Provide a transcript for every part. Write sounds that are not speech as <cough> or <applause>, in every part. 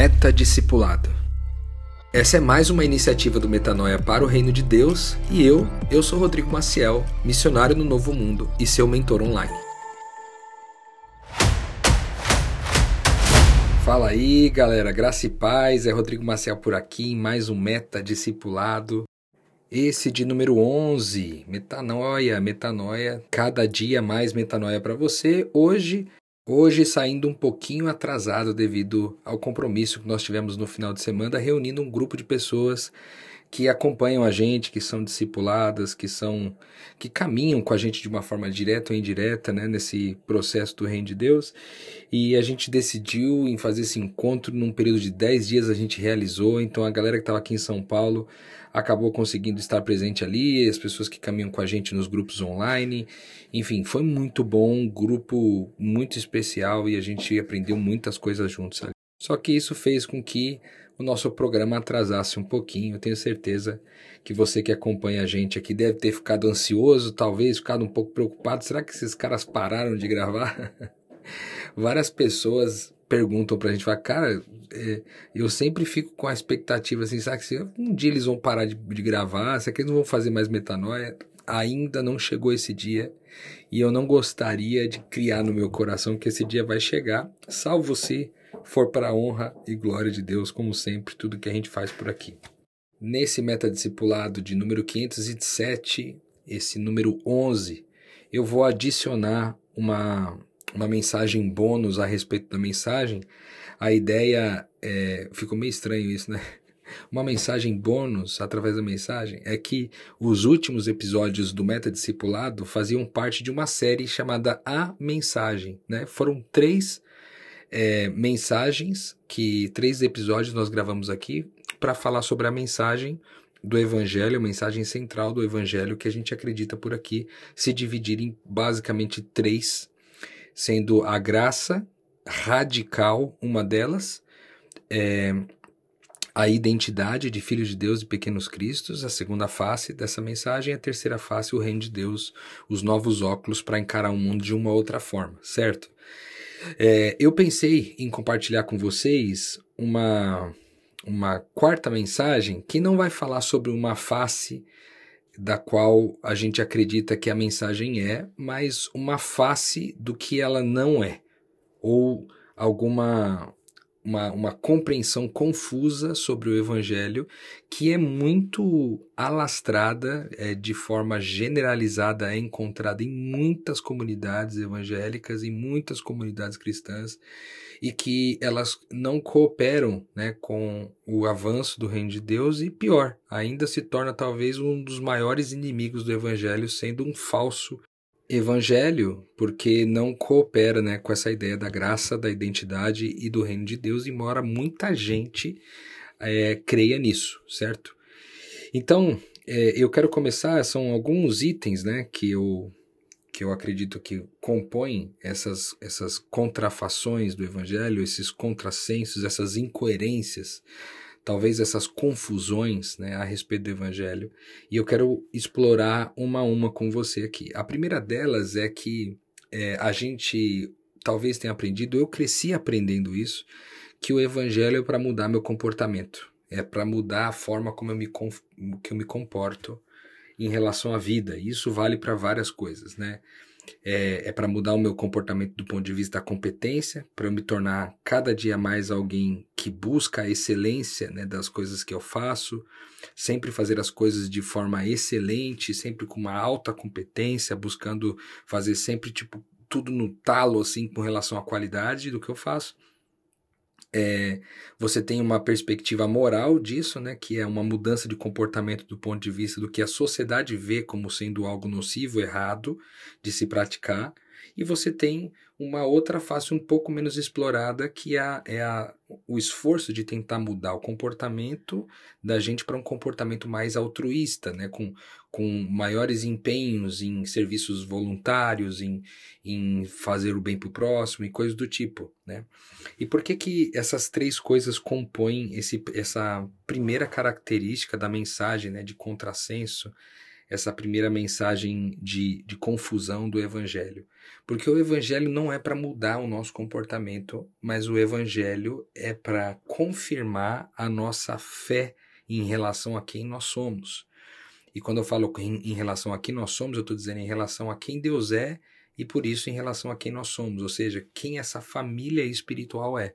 Metadiscipulado. Essa é mais uma iniciativa do Metanoia para o Reino de Deus e eu, eu sou Rodrigo Maciel, missionário no Novo Mundo e seu mentor online. Fala aí, galera, graça e paz, é Rodrigo Maciel por aqui em mais um Metadiscipulado. Esse de número 11, metanoia, metanoia, cada dia mais metanoia para você. Hoje Hoje, saindo um pouquinho atrasado devido ao compromisso que nós tivemos no final de semana, reunindo um grupo de pessoas que acompanham a gente, que são discipuladas, que são que caminham com a gente de uma forma direta ou indireta, né, nesse processo do reino de Deus. E a gente decidiu em fazer esse encontro num período de 10 dias a gente realizou. Então a galera que estava aqui em São Paulo acabou conseguindo estar presente ali, as pessoas que caminham com a gente nos grupos online. Enfim, foi muito bom, um grupo muito especial e a gente aprendeu muitas coisas juntos ali. Só que isso fez com que o nosso programa atrasasse um pouquinho. Eu tenho certeza que você que acompanha a gente aqui deve ter ficado ansioso, talvez ficado um pouco preocupado. Será que esses caras pararam de gravar? <laughs> Várias pessoas perguntam pra gente, falam, cara, é, eu sempre fico com a expectativa assim, sabe que um dia eles vão parar de, de gravar, será que eles não vão fazer mais metanoia? Ainda não chegou esse dia e eu não gostaria de criar no meu coração que esse dia vai chegar, salvo se for para a honra e glória de Deus, como sempre, tudo que a gente faz por aqui. Nesse metadiscipulado de número 507, esse número 11, eu vou adicionar uma uma mensagem bônus a respeito da mensagem, a ideia é, ficou meio estranho isso, né? <laughs> Uma mensagem bônus através da mensagem é que os últimos episódios do Meta Discipulado faziam parte de uma série chamada A Mensagem, né? Foram três é, mensagens que três episódios nós gravamos aqui para falar sobre a mensagem do Evangelho, a mensagem central do Evangelho que a gente acredita por aqui se dividir em basicamente três sendo a graça radical uma delas, é, a identidade de filhos de Deus e pequenos cristos, a segunda face dessa mensagem, a terceira face, o reino de Deus, os novos óculos para encarar o mundo de uma outra forma, certo? É, eu pensei em compartilhar com vocês uma, uma quarta mensagem que não vai falar sobre uma face da qual a gente acredita que a mensagem é, mas uma face do que ela não é, ou alguma uma, uma compreensão confusa sobre o evangelho que é muito alastrada, é, de forma generalizada, é encontrada em muitas comunidades evangélicas, em muitas comunidades cristãs, e que elas não cooperam né, com o avanço do reino de Deus e pior, ainda se torna talvez um dos maiores inimigos do evangelho, sendo um falso evangelho, porque não coopera né, com essa ideia da graça, da identidade e do reino de Deus, embora muita gente é, creia nisso, certo? Então, é, eu quero começar, são alguns itens né, que eu que eu acredito que compõem essas, essas contrafações do evangelho, esses contrassensos, essas incoerências, talvez essas confusões né, a respeito do evangelho, e eu quero explorar uma a uma com você aqui. A primeira delas é que é, a gente talvez tenha aprendido, eu cresci aprendendo isso, que o evangelho é para mudar meu comportamento, é para mudar a forma como eu me, que eu me comporto em relação à vida. E isso vale para várias coisas, né? É, é para mudar o meu comportamento do ponto de vista da competência, para eu me tornar cada dia mais alguém que busca a excelência né, das coisas que eu faço, sempre fazer as coisas de forma excelente, sempre com uma alta competência, buscando fazer sempre tipo tudo no talo assim com relação à qualidade do que eu faço é, você tem uma perspectiva moral disso, né, que é uma mudança de comportamento do ponto de vista do que a sociedade vê como sendo algo nocivo, errado de se praticar, e você tem uma outra face um pouco menos explorada, que é, a, é a, o esforço de tentar mudar o comportamento da gente para um comportamento mais altruísta, né? com, com maiores empenhos em serviços voluntários, em, em fazer o bem para o próximo e coisas do tipo. Né? E por que, que essas três coisas compõem esse, essa primeira característica da mensagem né, de contrassenso? Essa primeira mensagem de, de confusão do Evangelho. Porque o Evangelho não é para mudar o nosso comportamento, mas o Evangelho é para confirmar a nossa fé em relação a quem nós somos. E quando eu falo em, em relação a quem nós somos, eu estou dizendo em relação a quem Deus é e por isso em relação a quem nós somos, ou seja, quem essa família espiritual é.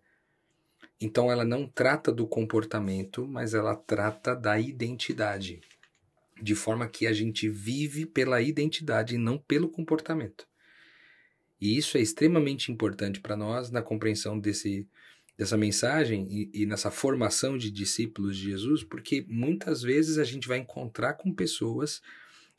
Então ela não trata do comportamento, mas ela trata da identidade de forma que a gente vive pela identidade e não pelo comportamento. E isso é extremamente importante para nós na compreensão desse, dessa mensagem e, e, nessa formação de discípulos de Jesus, porque muitas vezes a gente vai encontrar com pessoas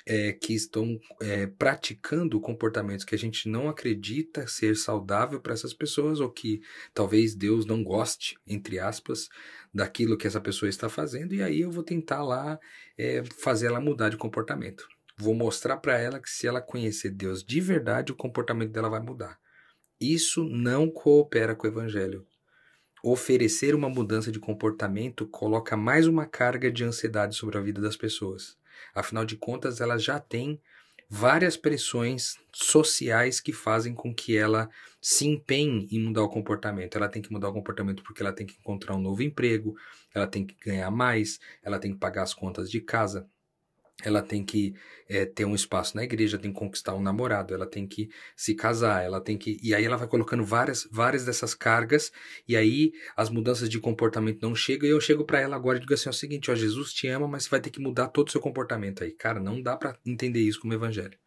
é, que estão é, praticando comportamentos que a gente não acredita ser saudável para essas pessoas, ou que talvez Deus não goste, entre aspas, daquilo que essa pessoa está fazendo, e aí eu vou tentar lá é, fazer ela mudar de comportamento. Vou mostrar para ela que se ela conhecer Deus de verdade, o comportamento dela vai mudar. Isso não coopera com o evangelho. Oferecer uma mudança de comportamento coloca mais uma carga de ansiedade sobre a vida das pessoas. Afinal de contas, ela já tem várias pressões sociais que fazem com que ela se empenhe em mudar o comportamento. Ela tem que mudar o comportamento porque ela tem que encontrar um novo emprego, ela tem que ganhar mais, ela tem que pagar as contas de casa, ela tem que é, ter um espaço na igreja, tem que conquistar um namorado, ela tem que se casar, ela tem que. E aí ela vai colocando várias, várias dessas cargas, e aí as mudanças de comportamento não chegam, e eu chego para ela agora e digo assim: é o seguinte, ó, Jesus te ama, mas você vai ter que mudar todo o seu comportamento aí. Cara, não dá para entender isso como evangelho.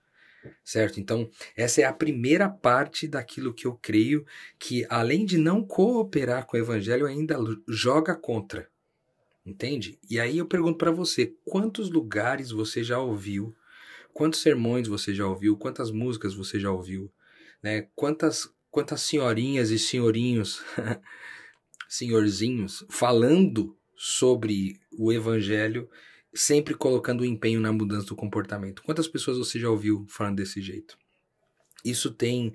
Certo? Então, essa é a primeira parte daquilo que eu creio que, além de não cooperar com o evangelho, ainda joga contra. Entende? E aí eu pergunto para você, quantos lugares você já ouviu? Quantos sermões você já ouviu? Quantas músicas você já ouviu? Né? Quantas quantas senhorinhas e senhorinhos, <laughs> senhorzinhos falando sobre o evangelho, sempre colocando o empenho na mudança do comportamento. Quantas pessoas você já ouviu falando desse jeito? Isso tem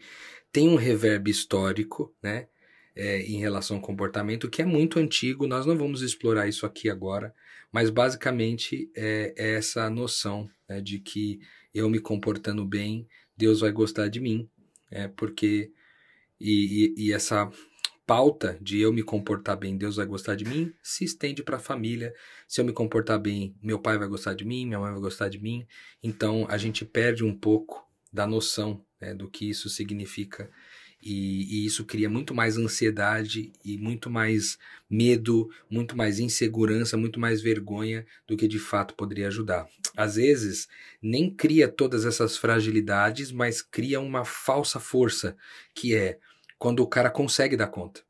tem um reverb histórico, né? É, em relação ao comportamento, que é muito antigo, nós não vamos explorar isso aqui agora, mas basicamente é, é essa noção né, de que eu me comportando bem, Deus vai gostar de mim, é, porque. E, e, e essa pauta de eu me comportar bem, Deus vai gostar de mim, se estende para a família. Se eu me comportar bem, meu pai vai gostar de mim, minha mãe vai gostar de mim. Então a gente perde um pouco da noção né, do que isso significa e, e, isso cria muito mais ansiedade e muito mais medo, muito mais insegurança, muito mais vergonha do que de fato poderia ajudar. Às vezes, nem cria todas essas fragilidades, mas cria uma falsa força, que é quando o cara consegue dar conta.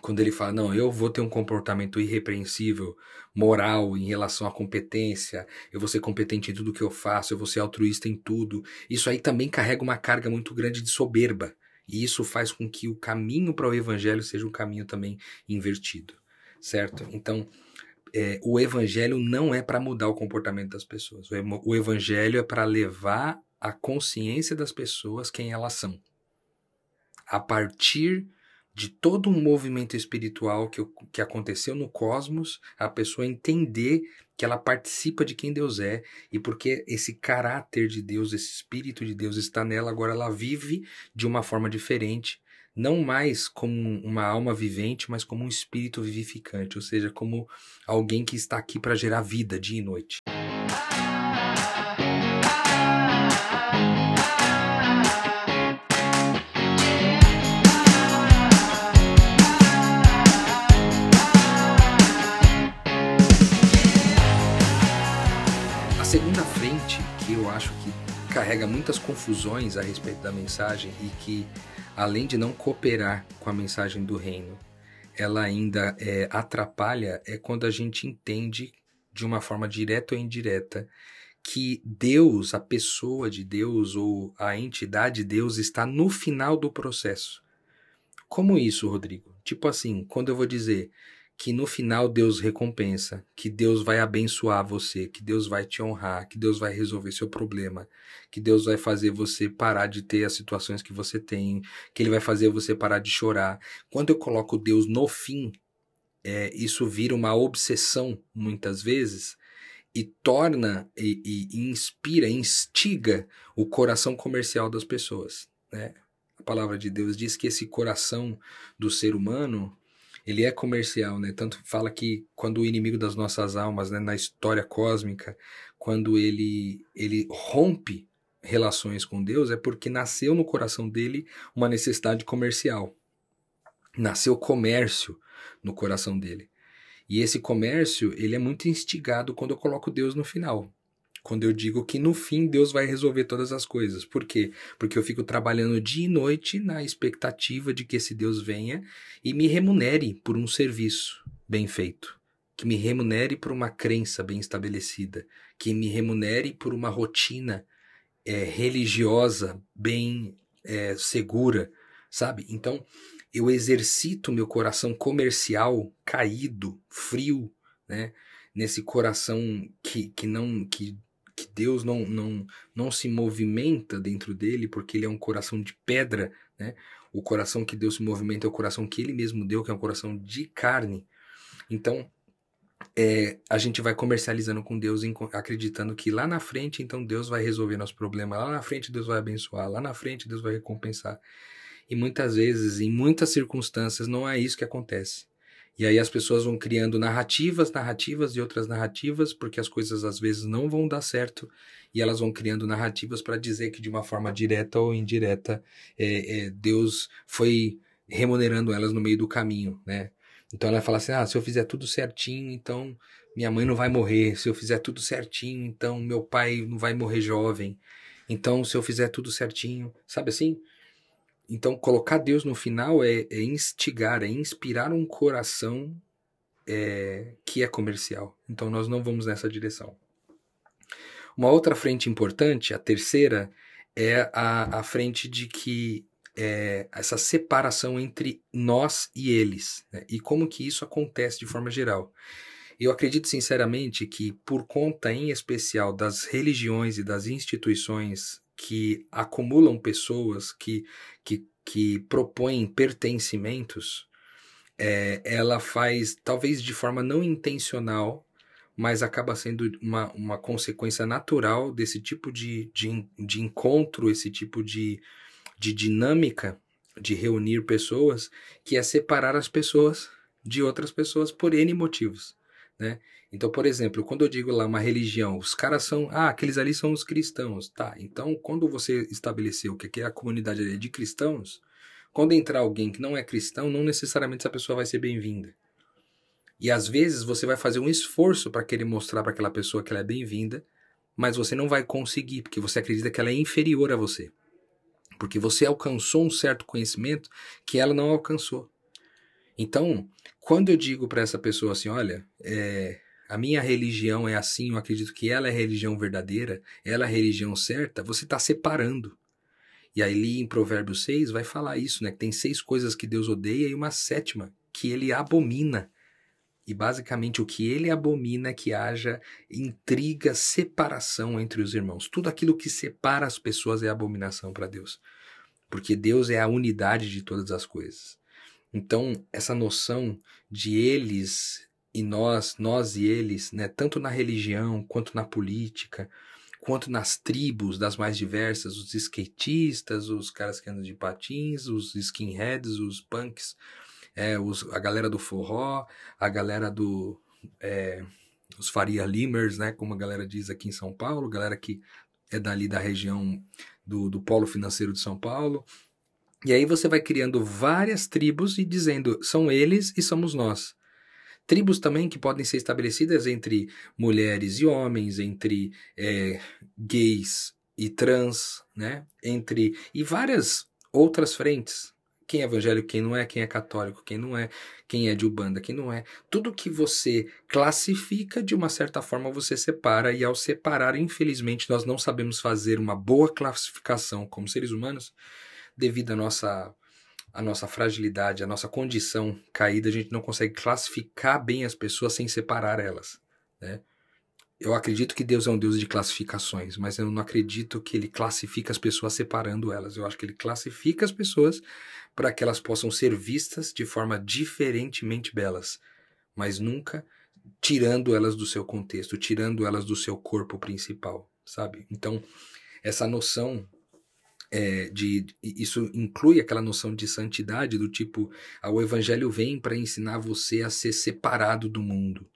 Quando ele fala, não, eu vou ter um comportamento irrepreensível, moral em relação à competência, eu vou ser competente em tudo que eu faço, eu vou ser altruísta em tudo. Isso aí também carrega uma carga muito grande de soberba e isso faz com que o caminho para o evangelho seja um caminho também invertido, certo? Então, é, o evangelho não é para mudar o comportamento das pessoas. O, o evangelho é para levar a consciência das pessoas quem elas são. A partir de todo um movimento espiritual que, que aconteceu no cosmos, a pessoa entender que ela participa de quem Deus é e porque esse caráter de Deus, esse espírito de Deus está nela, agora ela vive de uma forma diferente, não mais como uma alma vivente, mas como um espírito vivificante, ou seja, como alguém que está aqui para gerar vida dia e noite. Carrega muitas confusões a respeito da mensagem e que, além de não cooperar com a mensagem do reino, ela ainda é, atrapalha é quando a gente entende de uma forma direta ou indireta que Deus, a pessoa de Deus ou a entidade de Deus está no final do processo. Como isso, Rodrigo? Tipo assim, quando eu vou dizer que no final Deus recompensa, que Deus vai abençoar você, que Deus vai te honrar, que Deus vai resolver seu problema, que Deus vai fazer você parar de ter as situações que você tem, que Ele vai fazer você parar de chorar. Quando eu coloco Deus no fim, é, isso vira uma obsessão muitas vezes e torna e, e, inspira, instiga o coração comercial das pessoas. Né? A palavra de Deus diz que esse coração do ser humano ele é comercial, né? Tanto fala que quando o inimigo das nossas almas, né, na história cósmica, quando ele ele rompe relações com Deus, é porque nasceu no coração dele uma necessidade comercial. Nasceu comércio no coração dele. E esse comércio, ele é muito instigado quando eu coloco Deus no final. Quando eu digo que no fim Deus vai resolver todas as coisas. Por quê? Porque eu fico trabalhando dia e noite na expectativa de que esse Deus venha e me remunere por um serviço bem feito. Que me remunere por uma crença bem estabelecida. Que me remunere por uma rotina é, religiosa bem é, segura, sabe? Então, eu exercito meu coração comercial caído, frio, né? Nesse coração que, que não que, que Deus não, não, não se movimenta dentro dele, porque ele é um coração de pedra, né? O coração que Deus se movimenta é o coração que ele mesmo deu, que é um coração de carne. Então, é, a gente vai comercializando com Deus, acreditando que lá na frente, então Deus vai resolver nosso problema, lá na frente Deus vai abençoar, lá na frente Deus vai recompensar. E muitas vezes, em muitas circunstâncias, não é isso que acontece. E aí as pessoas vão criando narrativas, narrativas e outras narrativas, porque as coisas às vezes não vão dar certo, e elas vão criando narrativas para dizer que de uma forma direta ou indireta é, é, Deus foi remunerando elas no meio do caminho, né? Então ela fala assim: ah, se eu fizer tudo certinho, então minha mãe não vai morrer. Se eu fizer tudo certinho, então meu pai não vai morrer jovem. Então, se eu fizer tudo certinho, sabe assim? Então, colocar Deus no final é, é instigar, é inspirar um coração é, que é comercial. Então, nós não vamos nessa direção. Uma outra frente importante, a terceira, é a, a frente de que é, essa separação entre nós e eles, né? e como que isso acontece de forma geral. Eu acredito sinceramente que, por conta em especial das religiões e das instituições que acumulam pessoas, que, que, propõem pertencimentos, é, ela faz, talvez de forma não intencional, mas acaba sendo uma, uma consequência natural desse tipo de, de, de encontro, esse tipo de, de dinâmica de reunir pessoas, que é separar as pessoas de outras pessoas por N motivos. Né? Então, por exemplo, quando eu digo lá uma religião, os caras são, ah, aqueles ali são os cristãos, tá? Então, quando você estabeleceu que aqui é a comunidade é de cristãos, quando entrar alguém que não é cristão, não necessariamente essa pessoa vai ser bem-vinda. E às vezes você vai fazer um esforço para querer mostrar para aquela pessoa que ela é bem-vinda, mas você não vai conseguir, porque você acredita que ela é inferior a você. Porque você alcançou um certo conhecimento que ela não alcançou. Então, quando eu digo para essa pessoa assim, olha, é, a minha religião é assim, eu acredito que ela é a religião verdadeira, ela é a religião certa, você está separando. E aí em Provérbios 6 vai falar isso, né? Que tem seis coisas que Deus odeia e uma sétima que ele abomina. E basicamente o que ele abomina é que haja intriga, separação entre os irmãos. Tudo aquilo que separa as pessoas é abominação para Deus. Porque Deus é a unidade de todas as coisas. Então, essa noção de eles e nós, nós e eles, né, tanto na religião quanto na política, quanto nas tribos das mais diversas, os skatistas, os caras que andam de patins, os skinheads, os punks, é, os, a galera do forró, a galera do. É, os Faria Limers, né, como a galera diz aqui em São Paulo, galera que é dali da região do, do polo financeiro de São Paulo. E aí você vai criando várias tribos e dizendo são eles e somos nós. Tribos também que podem ser estabelecidas entre mulheres e homens, entre é, gays e trans, né? Entre e várias outras frentes. Quem é evangélico, quem não é, quem é católico, quem não é, quem é de Ubanda, quem não é. Tudo que você classifica, de uma certa forma, você separa, e ao separar, infelizmente, nós não sabemos fazer uma boa classificação como seres humanos, devido à nossa a nossa fragilidade, a nossa condição caída, a gente não consegue classificar bem as pessoas sem separar elas. Né? Eu acredito que Deus é um Deus de classificações, mas eu não acredito que ele classifica as pessoas separando elas. Eu acho que ele classifica as pessoas para que elas possam ser vistas de forma diferentemente belas, mas nunca tirando elas do seu contexto, tirando elas do seu corpo principal, sabe? Então, essa noção é, de isso inclui aquela noção de santidade do tipo ah, o evangelho vem para ensinar você a ser separado do mundo.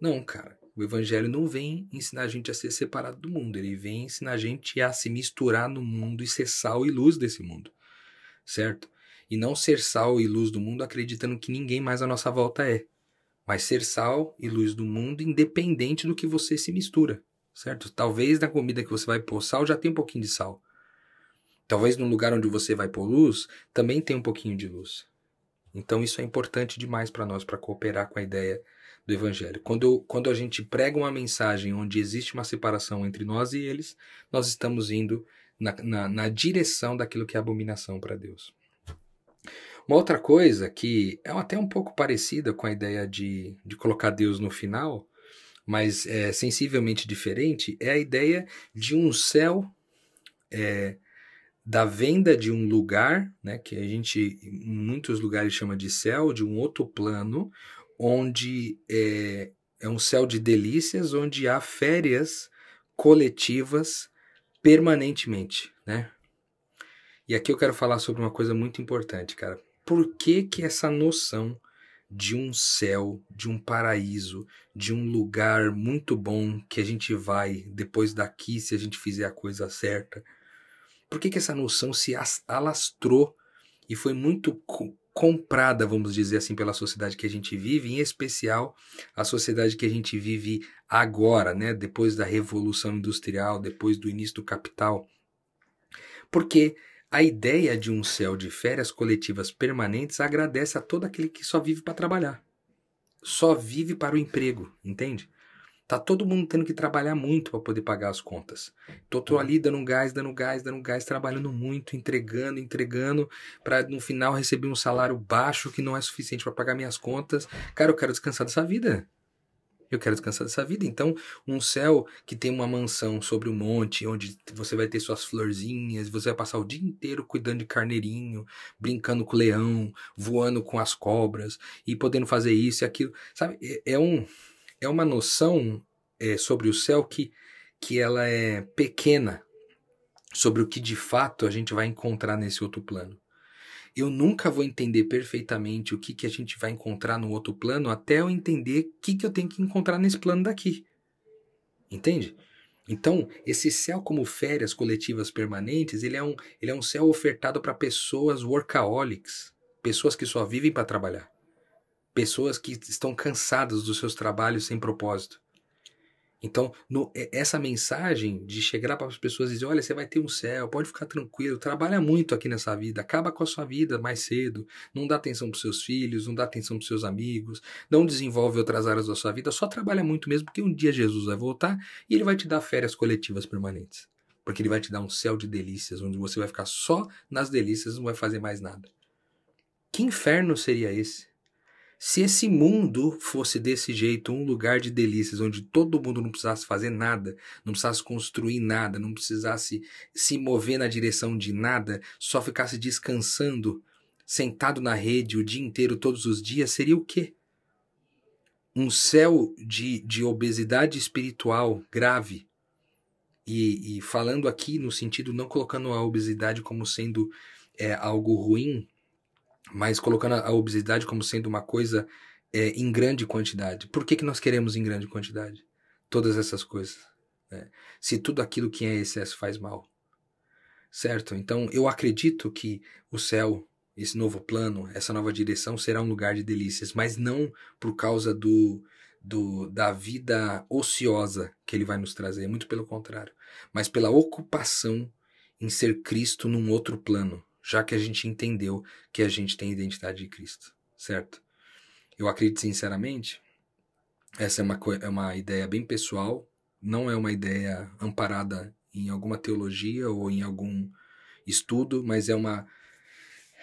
Não cara o evangelho não vem ensinar a gente a ser separado do mundo ele vem ensinar a gente a se misturar no mundo e ser sal e luz desse mundo certo? E não ser sal e luz do mundo acreditando que ninguém mais à nossa volta é mas ser sal e luz do mundo independente do que você se mistura certo? Talvez na comida que você vai pôr sal já tem um pouquinho de sal Talvez no lugar onde você vai pôr luz, também tem um pouquinho de luz. Então isso é importante demais para nós, para cooperar com a ideia do Evangelho. Quando, quando a gente prega uma mensagem onde existe uma separação entre nós e eles, nós estamos indo na, na, na direção daquilo que é abominação para Deus. Uma outra coisa que é até um pouco parecida com a ideia de, de colocar Deus no final, mas é sensivelmente diferente, é a ideia de um céu é, da venda de um lugar, né, que a gente em muitos lugares chama de céu, de um outro plano, onde é, é um céu de delícias, onde há férias coletivas permanentemente, né? E aqui eu quero falar sobre uma coisa muito importante, cara. Por que que essa noção de um céu, de um paraíso, de um lugar muito bom que a gente vai depois daqui se a gente fizer a coisa certa, por que, que essa noção se alastrou e foi muito comprada, vamos dizer assim, pela sociedade que a gente vive, em especial a sociedade que a gente vive agora, né? depois da Revolução Industrial, depois do início do capital? Porque a ideia de um céu de férias coletivas permanentes agradece a todo aquele que só vive para trabalhar. Só vive para o emprego, entende? Tá todo mundo tendo que trabalhar muito para poder pagar as contas. Tô, tô ali dando gás, dando gás, dando gás, trabalhando muito, entregando, entregando, para no final receber um salário baixo que não é suficiente para pagar minhas contas. Cara, eu quero descansar dessa vida. Eu quero descansar dessa vida. Então, um céu que tem uma mansão sobre o um monte, onde você vai ter suas florzinhas, você vai passar o dia inteiro cuidando de carneirinho, brincando com o leão, voando com as cobras e podendo fazer isso e aquilo. Sabe? É, é um é uma noção é, sobre o céu que, que ela é pequena sobre o que de fato a gente vai encontrar nesse outro plano. Eu nunca vou entender perfeitamente o que, que a gente vai encontrar no outro plano até eu entender o que, que eu tenho que encontrar nesse plano daqui. Entende? Então, esse céu como férias coletivas permanentes, ele é um, ele é um céu ofertado para pessoas workaholics, pessoas que só vivem para trabalhar pessoas que estão cansadas dos seus trabalhos sem propósito. Então, no, essa mensagem de chegar para as pessoas e dizer: olha, você vai ter um céu, pode ficar tranquilo, trabalha muito aqui nessa vida, acaba com a sua vida mais cedo, não dá atenção para seus filhos, não dá atenção para seus amigos, não desenvolve outras áreas da sua vida, só trabalha muito mesmo, porque um dia Jesus vai voltar e ele vai te dar férias coletivas permanentes. Porque ele vai te dar um céu de delícias, onde você vai ficar só nas delícias, não vai fazer mais nada. Que inferno seria esse? Se esse mundo fosse desse jeito, um lugar de delícias, onde todo mundo não precisasse fazer nada, não precisasse construir nada, não precisasse se mover na direção de nada, só ficasse descansando, sentado na rede o dia inteiro, todos os dias, seria o quê? Um céu de, de obesidade espiritual grave. E, e falando aqui no sentido, não colocando a obesidade como sendo é, algo ruim, mas colocando a obesidade como sendo uma coisa é, em grande quantidade. Por que, que nós queremos em grande quantidade? Todas essas coisas. Né? Se tudo aquilo que é excesso faz mal. Certo? Então eu acredito que o céu, esse novo plano, essa nova direção será um lugar de delícias, mas não por causa do, do, da vida ociosa que ele vai nos trazer, muito pelo contrário, mas pela ocupação em ser Cristo num outro plano, já que a gente entendeu que a gente tem a identidade de Cristo, certo? Eu acredito sinceramente, essa é uma, é uma ideia bem pessoal, não é uma ideia amparada em alguma teologia ou em algum estudo, mas é uma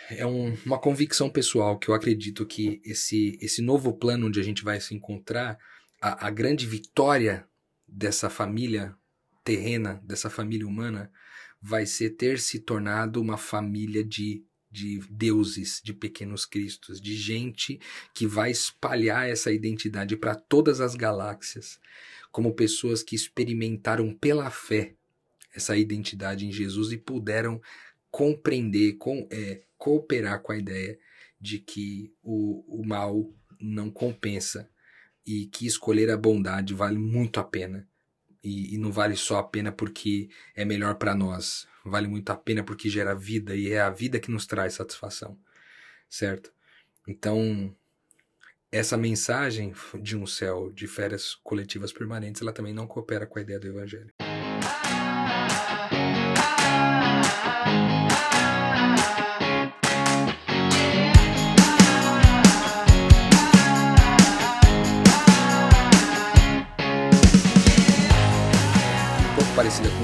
é um, uma convicção pessoal que eu acredito que esse, esse novo plano onde a gente vai se encontrar, a, a grande vitória dessa família terrena, dessa família humana, vai ser ter se tornado uma família de de deuses, de pequenos cristos, de gente que vai espalhar essa identidade para todas as galáxias, como pessoas que experimentaram pela fé essa identidade em Jesus e puderam compreender, com, é, cooperar com a ideia de que o, o mal não compensa e que escolher a bondade vale muito a pena. E, e não vale só a pena porque é melhor para nós, vale muito a pena porque gera vida e é a vida que nos traz satisfação, certo? Então, essa mensagem de um céu de férias coletivas permanentes, ela também não coopera com a ideia do evangelho.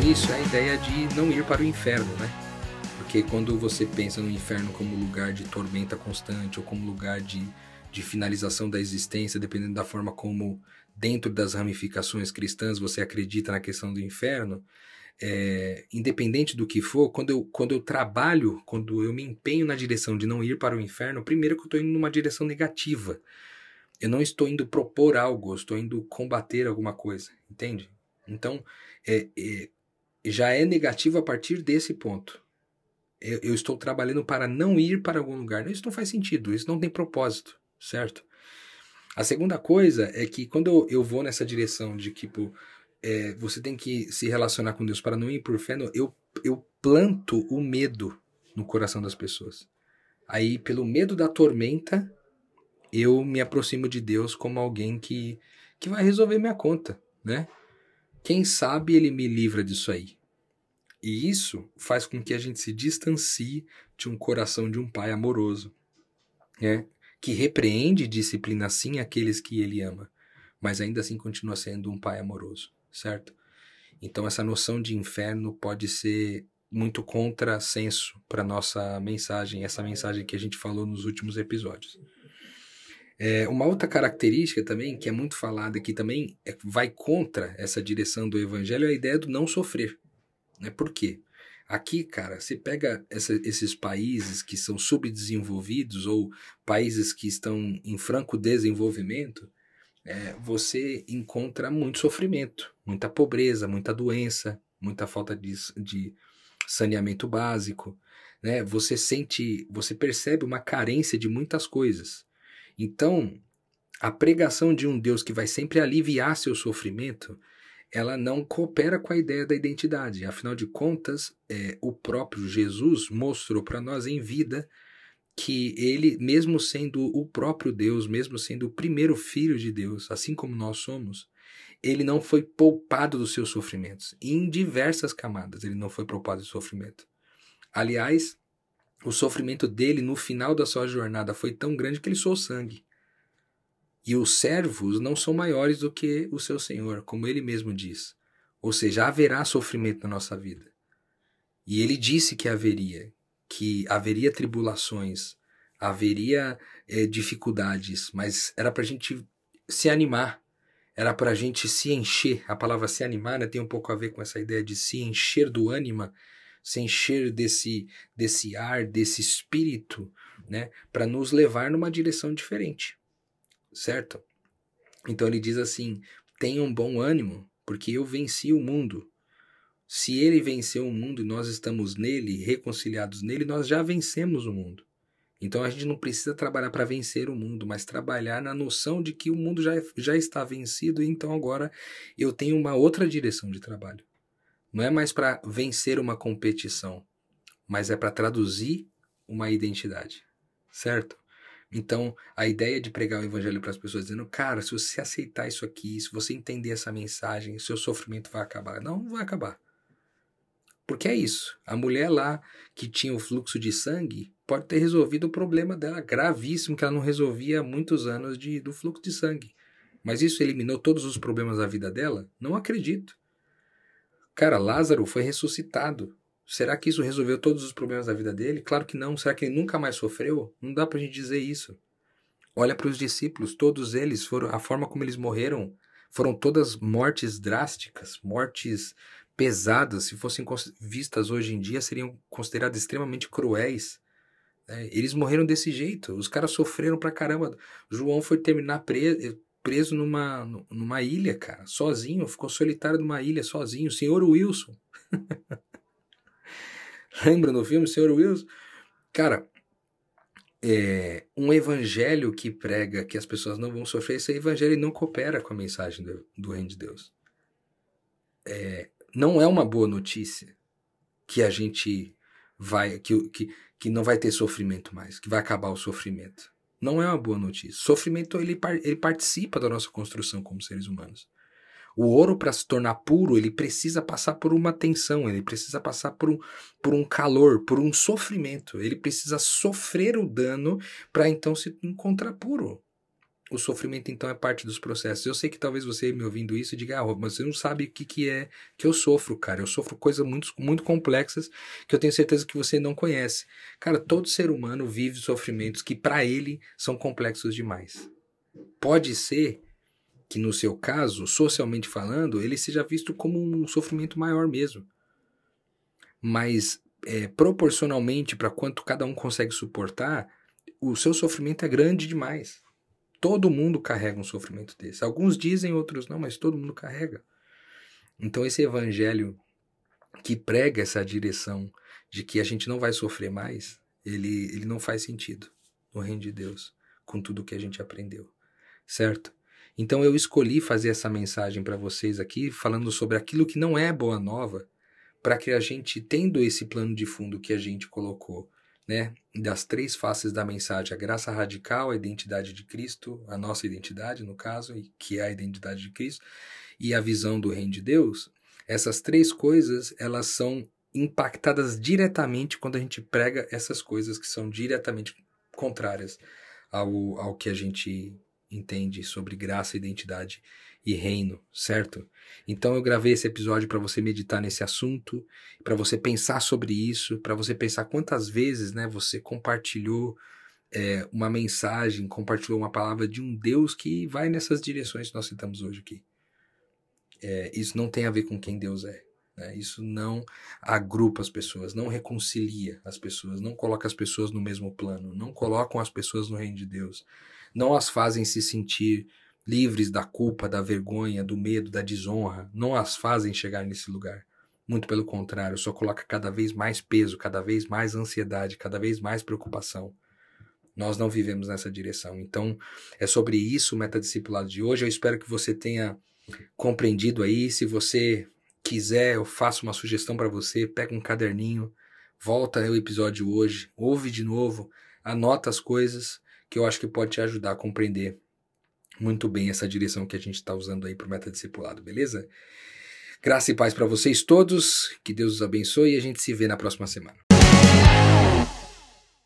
Isso é a ideia de não ir para o inferno, né? Porque quando você pensa no inferno como lugar de tormenta constante ou como lugar de, de finalização da existência, dependendo da forma como, dentro das ramificações cristãs, você acredita na questão do inferno, é, independente do que for, quando eu, quando eu trabalho, quando eu me empenho na direção de não ir para o inferno, primeiro que eu estou indo numa direção negativa. Eu não estou indo propor algo, eu estou indo combater alguma coisa, entende? Então, é, é, já é negativo a partir desse ponto. Eu, eu, estou trabalhando para não ir para algum lugar. Isso não faz sentido, isso não tem propósito, certo? A segunda coisa é que quando eu, eu vou nessa direção de tipo, é, você tem que se relacionar com Deus para não ir por fé, eu, eu planto o medo no coração das pessoas. Aí, pelo medo da tormenta, eu me aproximo de Deus como alguém que, que vai resolver minha conta, né? Quem sabe ele me livra disso aí. E isso faz com que a gente se distancie de um coração de um pai amoroso, né? que repreende e disciplina sim aqueles que ele ama, mas ainda assim continua sendo um pai amoroso, certo? Então essa noção de inferno pode ser muito contrassenso para nossa mensagem, essa mensagem que a gente falou nos últimos episódios. É, uma outra característica também, que é muito falada aqui também, é, vai contra essa direção do evangelho, é a ideia do não sofrer. Né? Por quê? Aqui, cara, você pega essa, esses países que são subdesenvolvidos ou países que estão em franco desenvolvimento, é, você encontra muito sofrimento, muita pobreza, muita doença, muita falta de, de saneamento básico. Né? Você sente, você percebe uma carência de muitas coisas. Então, a pregação de um Deus que vai sempre aliviar seu sofrimento, ela não coopera com a ideia da identidade. Afinal de contas, é, o próprio Jesus mostrou para nós em vida que ele, mesmo sendo o próprio Deus, mesmo sendo o primeiro filho de Deus, assim como nós somos, ele não foi poupado dos seus sofrimentos. Em diversas camadas, ele não foi poupado do sofrimento. Aliás, o sofrimento dele no final da sua jornada foi tão grande que ele soou sangue. E os servos não são maiores do que o seu senhor, como ele mesmo diz. Ou seja, haverá sofrimento na nossa vida. E ele disse que haveria, que haveria tribulações, haveria é, dificuldades, mas era para a gente se animar, era para a gente se encher. A palavra se animar né, tem um pouco a ver com essa ideia de se encher do ânima se encher desse, desse ar, desse espírito, né, para nos levar numa direção diferente, certo? Então ele diz assim: tenha um bom ânimo, porque eu venci o mundo. Se ele venceu o mundo e nós estamos nele, reconciliados nele, nós já vencemos o mundo. Então a gente não precisa trabalhar para vencer o mundo, mas trabalhar na noção de que o mundo já, já está vencido, então agora eu tenho uma outra direção de trabalho. Não é mais para vencer uma competição, mas é para traduzir uma identidade, certo? Então, a ideia de pregar o evangelho para as pessoas dizendo, cara, se você aceitar isso aqui, se você entender essa mensagem, seu sofrimento vai acabar. Não, não vai acabar. Porque é isso. A mulher lá que tinha o fluxo de sangue pode ter resolvido o problema dela gravíssimo que ela não resolvia há muitos anos de, do fluxo de sangue. Mas isso eliminou todos os problemas da vida dela? Não acredito. Cara, Lázaro foi ressuscitado. Será que isso resolveu todos os problemas da vida dele? Claro que não. Será que ele nunca mais sofreu? Não dá pra gente dizer isso. Olha para os discípulos, todos eles foram a forma como eles morreram foram todas mortes drásticas, mortes pesadas, se fossem vistas hoje em dia seriam consideradas extremamente cruéis, Né? Eles morreram desse jeito. Os caras sofreram pra caramba. João foi terminar preso, preso numa, numa ilha, cara, sozinho. Ficou solitário numa ilha, sozinho. Senhor Wilson. <laughs> Lembra no filme, Senhor Wilson? Cara, é, um evangelho que prega que as pessoas não vão sofrer, esse evangelho não coopera com a mensagem do, do reino de Deus. É, não é uma boa notícia que a gente vai, que, que, que não vai ter sofrimento mais, que vai acabar o sofrimento. Não é uma boa notícia. Sofrimento ele, ele participa da nossa construção como seres humanos. O ouro, para se tornar puro, ele precisa passar por uma tensão, ele precisa passar por um, por um calor, por um sofrimento. Ele precisa sofrer o dano para então se encontrar puro. O sofrimento, então, é parte dos processos. Eu sei que talvez você me ouvindo isso diga, ah, mas você não sabe o que, que é que eu sofro, cara. Eu sofro coisas muito, muito complexas que eu tenho certeza que você não conhece. Cara, todo ser humano vive sofrimentos que, para ele, são complexos demais. Pode ser que no seu caso, socialmente falando, ele seja visto como um sofrimento maior mesmo. Mas é, proporcionalmente para quanto cada um consegue suportar, o seu sofrimento é grande demais. Todo mundo carrega um sofrimento desse. Alguns dizem, outros não, mas todo mundo carrega. Então esse evangelho que prega essa direção de que a gente não vai sofrer mais, ele, ele não faz sentido no reino de Deus, com tudo que a gente aprendeu, certo? Então eu escolhi fazer essa mensagem para vocês aqui, falando sobre aquilo que não é boa nova, para que a gente, tendo esse plano de fundo que a gente colocou, né, das três faces da mensagem, a graça radical, a identidade de Cristo, a nossa identidade, no caso, que é a identidade de Cristo, e a visão do reino de Deus, essas três coisas, elas são impactadas diretamente quando a gente prega essas coisas que são diretamente contrárias ao, ao que a gente entende sobre graça, identidade e reino, certo? Então eu gravei esse episódio para você meditar nesse assunto, para você pensar sobre isso, para você pensar quantas vezes, né, você compartilhou é, uma mensagem, compartilhou uma palavra de um Deus que vai nessas direções que nós citamos hoje aqui. É, isso não tem a ver com quem Deus é. Né? Isso não agrupa as pessoas, não reconcilia as pessoas, não coloca as pessoas no mesmo plano, não colocam as pessoas no reino de Deus não as fazem se sentir livres da culpa, da vergonha, do medo, da desonra, não as fazem chegar nesse lugar. Muito pelo contrário, só coloca cada vez mais peso, cada vez mais ansiedade, cada vez mais preocupação. Nós não vivemos nessa direção. Então, é sobre isso o metadiscipulado de hoje. Eu espero que você tenha compreendido aí. Se você quiser, eu faço uma sugestão para você. Pega um caderninho, volta ao episódio hoje, ouve de novo, anota as coisas que eu acho que pode te ajudar a compreender muito bem essa direção que a gente está usando aí para o metadiscipulado, beleza? Graça e paz para vocês todos, que Deus os abençoe e a gente se vê na próxima semana.